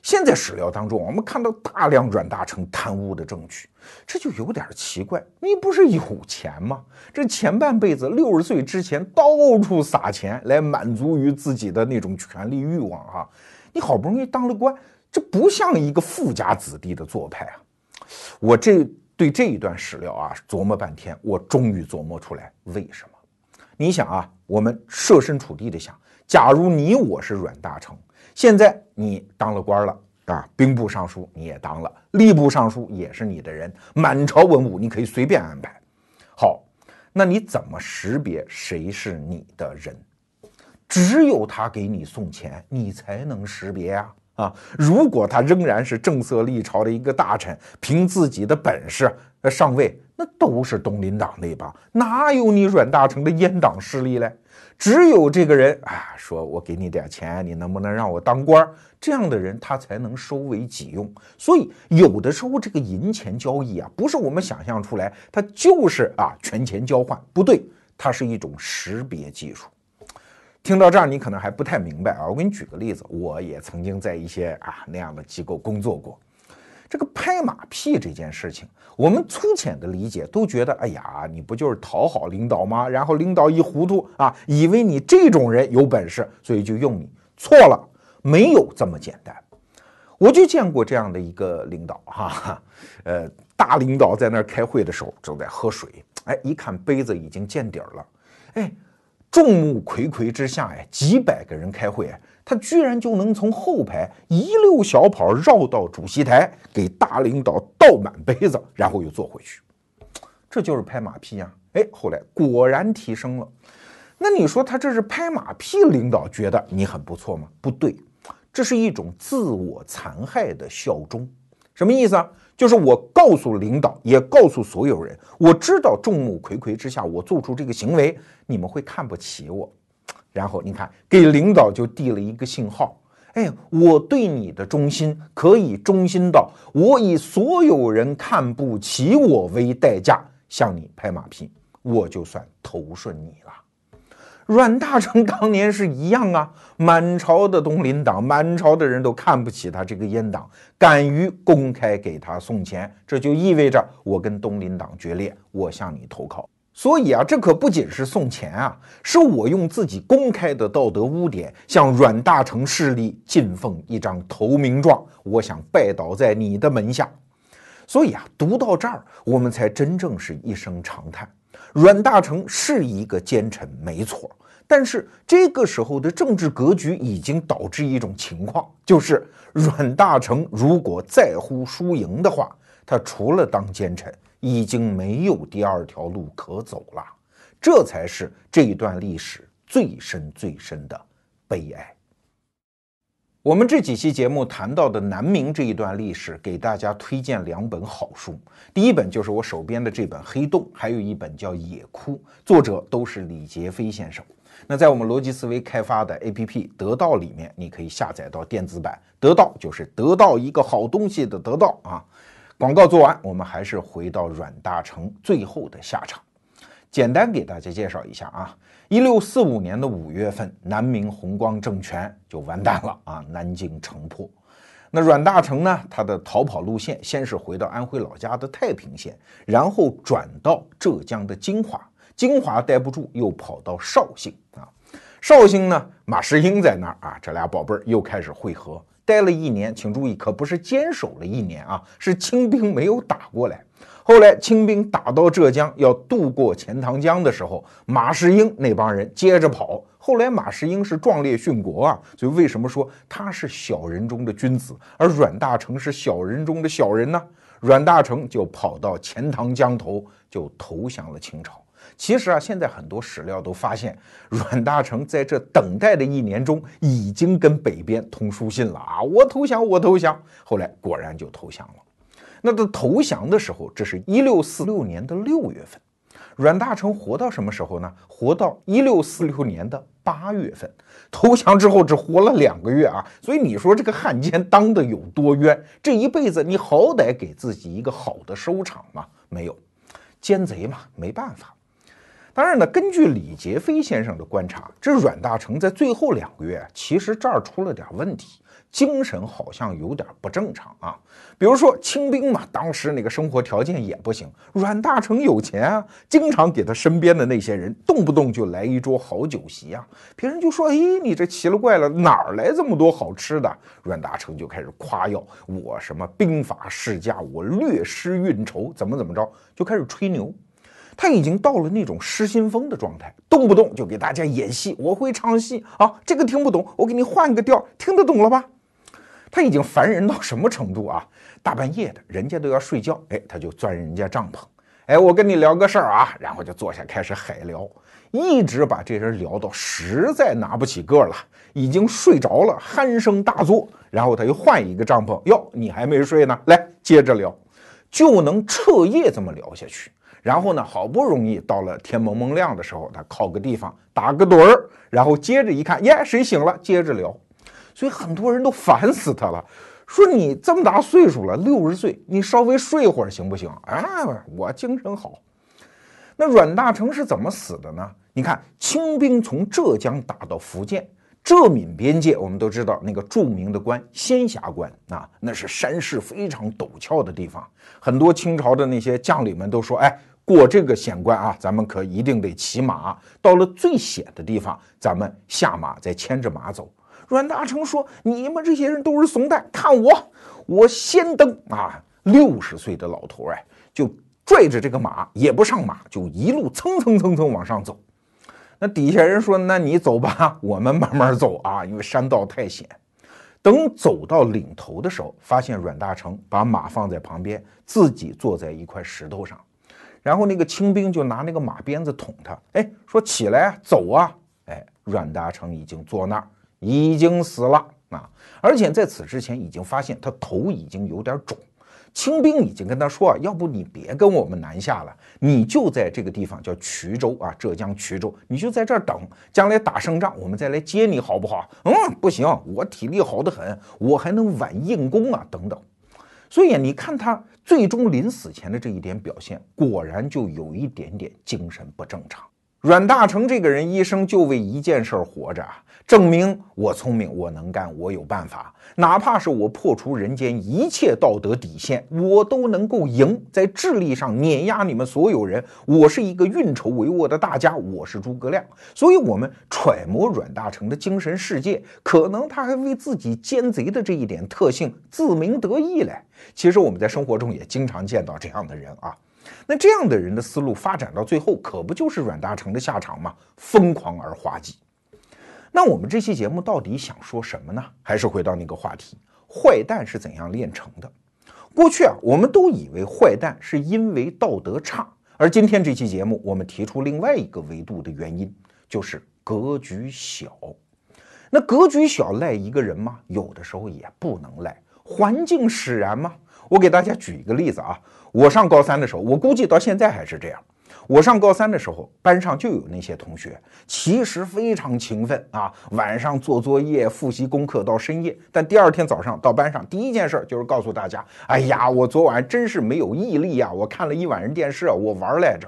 现在史料当中，我们看到大量阮大铖贪污的证据，这就有点奇怪。你不是有钱吗？这前半辈子六十岁之前到处撒钱来满足于自己的那种权力欲望啊！你好不容易当了官，这不像一个富家子弟的做派啊！我这对这一段史料啊琢磨半天，我终于琢磨出来为什么。你想啊，我们设身处地的想，假如你我是阮大铖。现在你当了官了啊，兵部尚书你也当了，吏部尚书也是你的人，满朝文武你可以随便安排。好，那你怎么识别谁是你的人？只有他给你送钱，你才能识别啊啊！如果他仍然是正色立朝的一个大臣，凭自己的本事上位，那都是东林党那帮，哪有你阮大铖的阉党势力嘞？只有这个人啊，说我给你点钱，你能不能让我当官？这样的人他才能收为己用。所以有的时候这个银钱交易啊，不是我们想象出来，它就是啊权钱交换，不对，它是一种识别技术。听到这儿，你可能还不太明白啊。我给你举个例子，我也曾经在一些啊那样的机构工作过。这个拍马屁这件事情，我们粗浅的理解都觉得，哎呀，你不就是讨好领导吗？然后领导一糊涂啊，以为你这种人有本事，所以就用你。错了，没有这么简单。我就见过这样的一个领导，哈，呃，大领导在那儿开会的时候正在喝水，哎，一看杯子已经见底儿了，哎，众目睽睽之下，哎，几百个人开会，他居然就能从后排一溜小跑绕到主席台，给大领导倒满杯子，然后又坐回去，这就是拍马屁呀！哎，后来果然提升了。那你说他这是拍马屁？领导觉得你很不错吗？不对。这是一种自我残害的效忠，什么意思啊？就是我告诉领导，也告诉所有人，我知道众目睽睽之下，我做出这个行为，你们会看不起我。然后你看，给领导就递了一个信号，哎，我对你的忠心可以忠心到我以所有人看不起我为代价向你拍马屁，我就算投顺你了。阮大铖当年是一样啊，满朝的东林党，满朝的人都看不起他这个阉党，敢于公开给他送钱，这就意味着我跟东林党决裂，我向你投靠。所以啊，这可不仅是送钱啊，是我用自己公开的道德污点向阮大铖势力进奉一张投名状，我想拜倒在你的门下。所以啊，读到这儿，我们才真正是一声长叹。阮大铖是一个奸臣，没错。但是这个时候的政治格局已经导致一种情况，就是阮大铖如果在乎输赢的话，他除了当奸臣，已经没有第二条路可走了。这才是这一段历史最深最深的悲哀。我们这几期节目谈到的南明这一段历史，给大家推荐两本好书。第一本就是我手边的这本《黑洞》，还有一本叫《野窟》，作者都是李杰飞先生。那在我们逻辑思维开发的 APP 得到里面，你可以下载到电子版。得到就是得到一个好东西的得到啊。广告做完，我们还是回到阮大铖最后的下场。简单给大家介绍一下啊。一六四五年的五月份，南明弘光政权就完蛋了啊，南京城破。那阮大铖呢，他的逃跑路线先是回到安徽老家的太平县，然后转到浙江的金华。金华待不住，又跑到绍兴啊。绍兴呢，马士英在那儿啊，这俩宝贝儿又开始会合。待了一年，请注意，可不是坚守了一年啊，是清兵没有打过来。后来清兵打到浙江，要渡过钱塘江的时候，马士英那帮人接着跑。后来马士英是壮烈殉国啊，所以为什么说他是小人中的君子，而阮大铖是小人中的小人呢？阮大铖就跑到钱塘江头，就投降了清朝。其实啊，现在很多史料都发现，阮大铖在这等待的一年中，已经跟北边通书信了啊！我投降，我投降。后来果然就投降了。那他投降的时候，这是一六四六年的六月份。阮大铖活到什么时候呢？活到一六四六年的八月份。投降之后只活了两个月啊！所以你说这个汉奸当的有多冤？这一辈子你好歹给自己一个好的收场嘛？没有，奸贼嘛，没办法。当然呢，根据李杰飞先生的观察，这阮大铖在最后两个月，其实这儿出了点问题，精神好像有点不正常啊。比如说清兵嘛，当时那个生活条件也不行。阮大铖有钱啊，经常给他身边的那些人动不动就来一桌好酒席啊。别人就说：“哎，你这奇了怪了，哪儿来这么多好吃的？”阮大铖就开始夸耀我什么兵法世家，我略施运筹，怎么怎么着，就开始吹牛。他已经到了那种失心疯的状态，动不动就给大家演戏。我会唱戏啊，这个听不懂，我给你换个调，听得懂了吧？他已经烦人到什么程度啊？大半夜的，人家都要睡觉，哎，他就钻人家帐篷，哎，我跟你聊个事儿啊，然后就坐下开始海聊，一直把这人聊到实在拿不起个了，已经睡着了，鼾声大作，然后他又换一个帐篷，哟，你还没睡呢，来接着聊，就能彻夜这么聊下去。然后呢，好不容易到了天蒙蒙亮的时候，他靠个地方打个盹儿，然后接着一看，耶，谁醒了？接着聊。所以很多人都烦死他了，说你这么大岁数了，六十岁，你稍微睡会儿行不行？啊，我精神好。那阮大铖是怎么死的呢？你看，清兵从浙江打到福建，浙闽边界，我们都知道那个著名的关仙霞关啊，那是山势非常陡峭的地方。很多清朝的那些将领们都说：“哎，过这个险关啊，咱们可一定得骑马。到了最险的地方，咱们下马再牵着马走。”阮大铖说：“你们这些人都是怂蛋，看我，我先登啊！”六十岁的老头哎，就拽着这个马，也不上马，就一路蹭蹭蹭蹭往上走。那底下人说：“那你走吧，我们慢慢走啊，因为山道太险。”等走到岭头的时候，发现阮大铖把马放在旁边，自己坐在一块石头上，然后那个清兵就拿那个马鞭子捅他，哎，说起来走啊！哎，阮大铖已经坐那儿，已经死了啊！而且在此之前已经发现他头已经有点肿。清兵已经跟他说啊，要不你别跟我们南下了，你就在这个地方叫衢州啊，浙江衢州，你就在这儿等，将来打胜仗，我们再来接你，好不好？嗯，不行，我体力好得很，我还能挽硬功啊，等等。所以你看他最终临死前的这一点表现，果然就有一点点精神不正常。阮大铖这个人一生就为一件事儿活着。证明我聪明，我能干，我有办法。哪怕是我破除人间一切道德底线，我都能够赢，在智力上碾压你们所有人。我是一个运筹帷幄的大家，我是诸葛亮。所以，我们揣摩阮大铖的精神世界，可能他还为自己奸贼的这一点特性自鸣得意嘞。其实，我们在生活中也经常见到这样的人啊。那这样的人的思路发展到最后，可不就是阮大铖的下场吗？疯狂而滑稽。那我们这期节目到底想说什么呢？还是回到那个话题，坏蛋是怎样炼成的？过去啊，我们都以为坏蛋是因为道德差，而今天这期节目，我们提出另外一个维度的原因，就是格局小。那格局小赖一个人吗？有的时候也不能赖，环境使然吗？我给大家举一个例子啊，我上高三的时候，我估计到现在还是这样。我上高三的时候，班上就有那些同学，其实非常勤奋啊，晚上做作业、复习功课到深夜。但第二天早上到班上，第一件事就是告诉大家：“哎呀，我昨晚真是没有毅力呀！我看了一晚上电视，我玩来着。”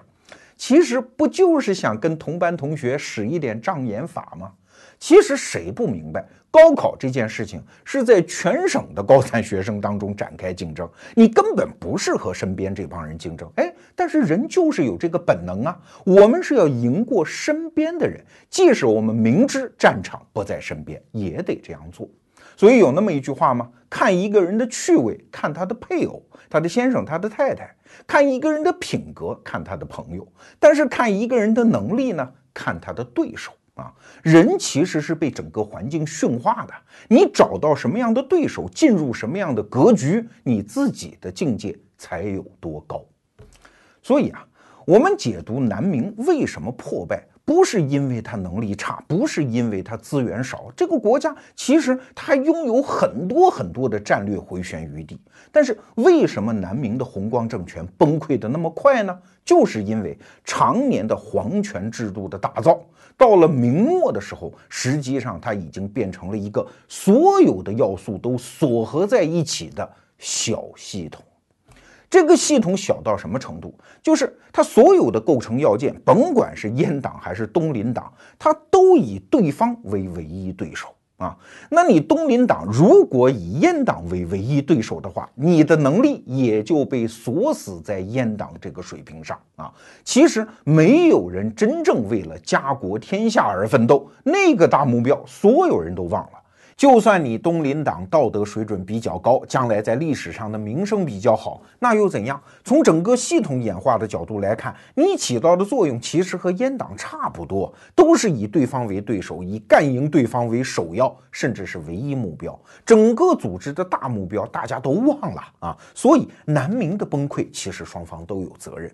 其实不就是想跟同班同学使一点障眼法吗？其实谁不明白，高考这件事情是在全省的高三学生当中展开竞争，你根本不适合身边这帮人竞争，哎，但是人就是有这个本能啊，我们是要赢过身边的人，即使我们明知战场不在身边，也得这样做。所以有那么一句话吗？看一个人的趣味，看他的配偶、他的先生、他的太太；看一个人的品格，看他的朋友；但是看一个人的能力呢，看他的对手。啊，人其实是被整个环境驯化的。你找到什么样的对手，进入什么样的格局，你自己的境界才有多高。所以啊，我们解读南明为什么破败。不是因为他能力差，不是因为他资源少，这个国家其实它拥有很多很多的战略回旋余地。但是为什么南明的弘光政权崩溃的那么快呢？就是因为常年的皇权制度的打造，到了明末的时候，实际上它已经变成了一个所有的要素都锁合在一起的小系统。这个系统小到什么程度？就是它所有的构成要件，甭管是阉党还是东林党，它都以对方为唯一对手啊。那你东林党如果以阉党为唯一对手的话，你的能力也就被锁死在阉党这个水平上啊。其实没有人真正为了家国天下而奋斗，那个大目标，所有人都忘了。就算你东林党道德水准比较高，将来在历史上的名声比较好，那又怎样？从整个系统演化的角度来看，你起到的作用其实和阉党差不多，都是以对方为对手，以干赢对方为首要，甚至是唯一目标。整个组织的大目标大家都忘了啊！所以南明的崩溃，其实双方都有责任。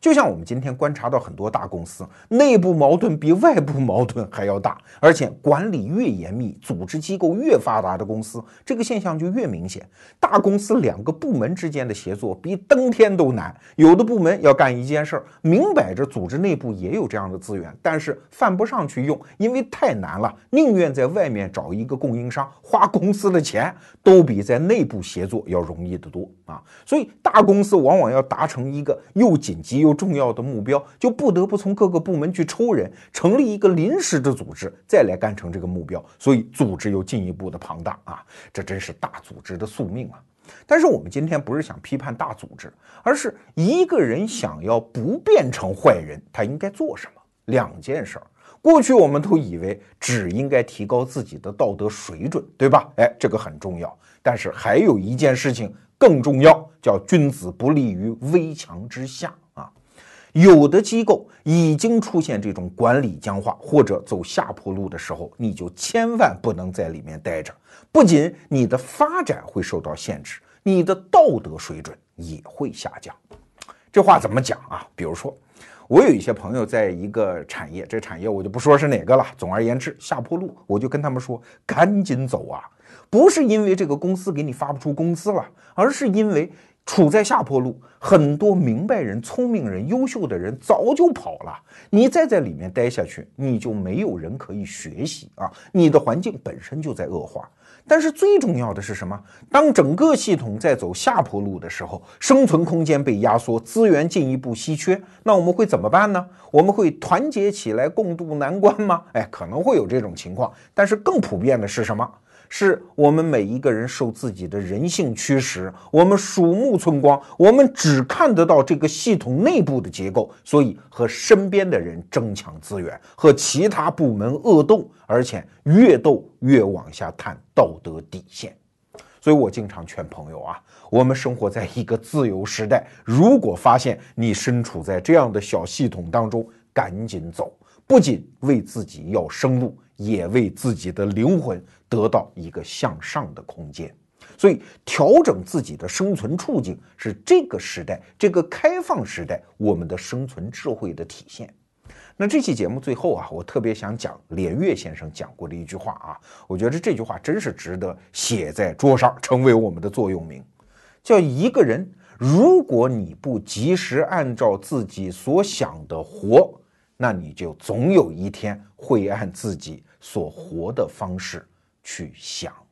就像我们今天观察到很多大公司内部矛盾比外部矛盾还要大，而且管理越严密、组织机构越发达的公司，这个现象就越明显。大公司两个部门之间的协作比登天都难，有的部门要干一件事儿，明摆着组织内部也有这样的资源，但是犯不上去用，因为太难了，宁愿在外面找一个供应商，花公司的钱都比在内部协作要容易得多。啊。所以大公司往往要达成一个又紧急又重要的目标，就不得不从各个部门去抽人，成立一个临时的组织，再来干成这个目标。所以组织又进一步的庞大啊，这真是大组织的宿命啊。但是我们今天不是想批判大组织，而是一个人想要不变成坏人，他应该做什么？两件事儿。过去我们都以为只应该提高自己的道德水准，对吧？哎，这个很重要。但是还有一件事情更重要，叫君子不立于危墙之下啊。有的机构已经出现这种管理僵化或者走下坡路的时候，你就千万不能在里面待着。不仅你的发展会受到限制，你的道德水准也会下降。这话怎么讲啊？比如说。我有一些朋友在一个产业，这产业我就不说是哪个了。总而言之，下坡路，我就跟他们说，赶紧走啊！不是因为这个公司给你发不出工资了，而是因为处在下坡路，很多明白人、聪明人、优秀的人早就跑了。你再在里面待下去，你就没有人可以学习啊！你的环境本身就在恶化。但是最重要的是什么？当整个系统在走下坡路的时候，生存空间被压缩，资源进一步稀缺，那我们会怎么办呢？我们会团结起来共度难关吗？哎，可能会有这种情况。但是更普遍的是什么？是我们每一个人受自己的人性驱使，我们鼠目寸光，我们只看得到这个系统内部的结构，所以和身边的人争抢资源，和其他部门恶斗，而且越斗越往下探道德底线。所以我经常劝朋友啊，我们生活在一个自由时代，如果发现你身处在这样的小系统当中，赶紧走，不仅为自己要生路。也为自己的灵魂得到一个向上的空间，所以调整自己的生存处境是这个时代、这个开放时代我们的生存智慧的体现。那这期节目最后啊，我特别想讲连岳先生讲过的一句话啊，我觉得这句话真是值得写在桌上，成为我们的座右铭，叫一个人，如果你不及时按照自己所想的活。那你就总有一天会按自己所活的方式去想。